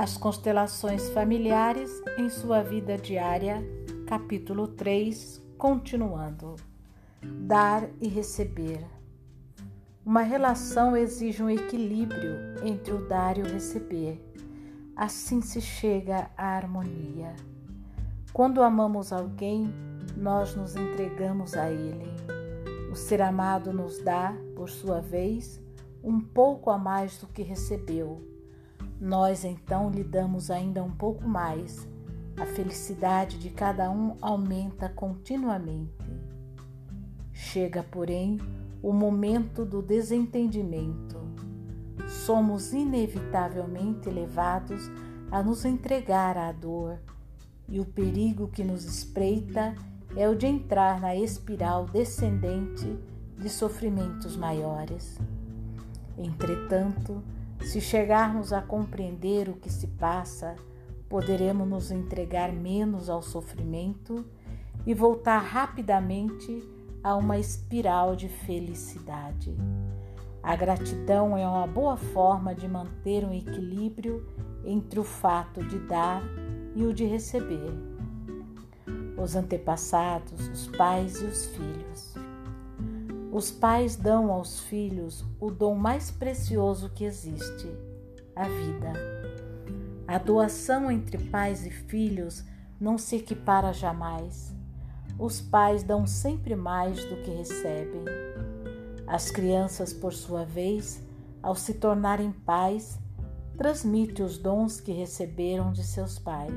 As constelações familiares em sua vida diária, capítulo 3, continuando. Dar e receber. Uma relação exige um equilíbrio entre o dar e o receber. Assim se chega à harmonia. Quando amamos alguém, nós nos entregamos a ele. O ser amado nos dá, por sua vez, um pouco a mais do que recebeu. Nós então lhe damos ainda um pouco mais. A felicidade de cada um aumenta continuamente. Chega, porém, o momento do desentendimento. Somos inevitavelmente levados a nos entregar à dor, e o perigo que nos espreita é o de entrar na espiral descendente de sofrimentos maiores. Entretanto, se chegarmos a compreender o que se passa, poderemos nos entregar menos ao sofrimento e voltar rapidamente a uma espiral de felicidade. A gratidão é uma boa forma de manter um equilíbrio entre o fato de dar e o de receber. Os antepassados, os pais e os filhos. Os pais dão aos filhos o dom mais precioso que existe, a vida. A doação entre pais e filhos não se equipara jamais. Os pais dão sempre mais do que recebem. As crianças, por sua vez, ao se tornarem pais, transmitem os dons que receberam de seus pais.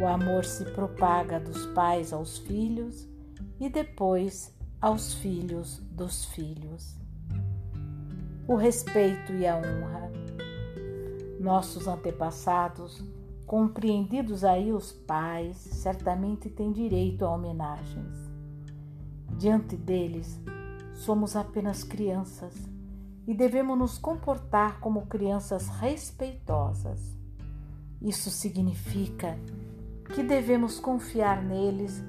O amor se propaga dos pais aos filhos e depois aos filhos dos filhos. O respeito e a honra. Nossos antepassados, compreendidos aí os pais, certamente têm direito a homenagens. Diante deles, somos apenas crianças e devemos nos comportar como crianças respeitosas. Isso significa que devemos confiar neles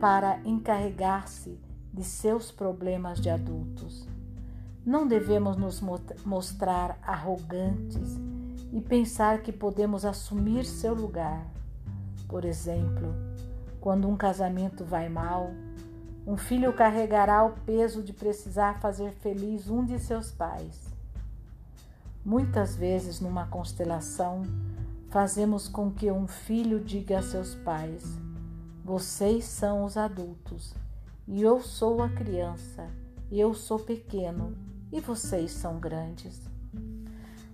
para, encarregar-se de seus problemas de adultos. Não devemos nos mostrar arrogantes e pensar que podemos assumir seu lugar. Por exemplo, quando um casamento vai mal, um filho carregará o peso de precisar fazer feliz um de seus pais. Muitas vezes, numa constelação, fazemos com que um filho diga a seus pais: Vocês são os adultos e eu sou a criança, eu sou pequeno e vocês são grandes.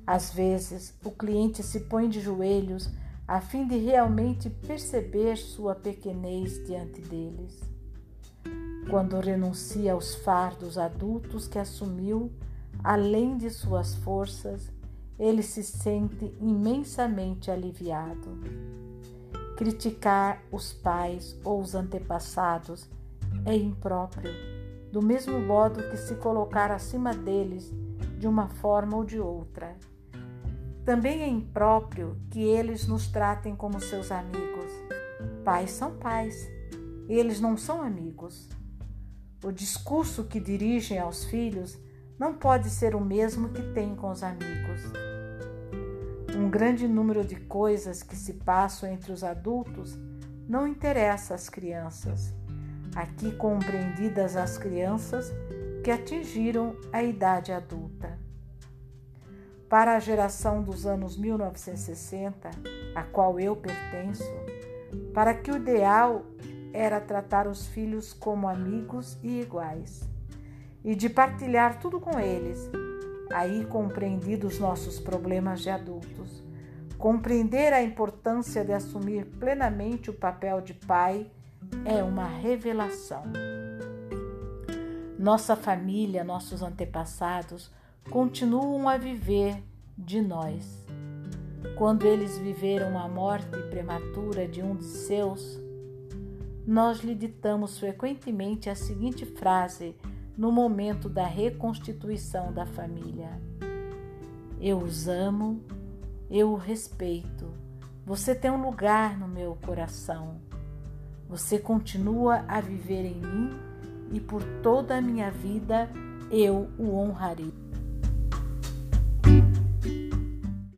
Às vezes, o cliente se põe de joelhos a fim de realmente perceber sua pequenez diante deles. Quando renuncia aos fardos adultos que assumiu, além de suas forças, ele se sente imensamente aliviado. Criticar os pais ou os antepassados é impróprio, do mesmo modo que se colocar acima deles de uma forma ou de outra. Também é impróprio que eles nos tratem como seus amigos. Pais são pais, eles não são amigos. O discurso que dirigem aos filhos não pode ser o mesmo que têm com os amigos. Um grande número de coisas que se passam entre os adultos não interessa às crianças aqui compreendidas as crianças que atingiram a idade adulta. Para a geração dos anos 1960, a qual eu pertenço, para que o ideal era tratar os filhos como amigos e iguais, e de partilhar tudo com eles, aí compreendidos nossos problemas de adultos, compreender a importância de assumir plenamente o papel de pai é uma revelação. Nossa família, nossos antepassados continuam a viver de nós. Quando eles viveram a morte prematura de um de seus, nós lhe ditamos frequentemente a seguinte frase no momento da reconstituição da família: Eu os amo, eu o respeito, você tem um lugar no meu coração. Você continua a viver em mim e por toda a minha vida eu o honrarei.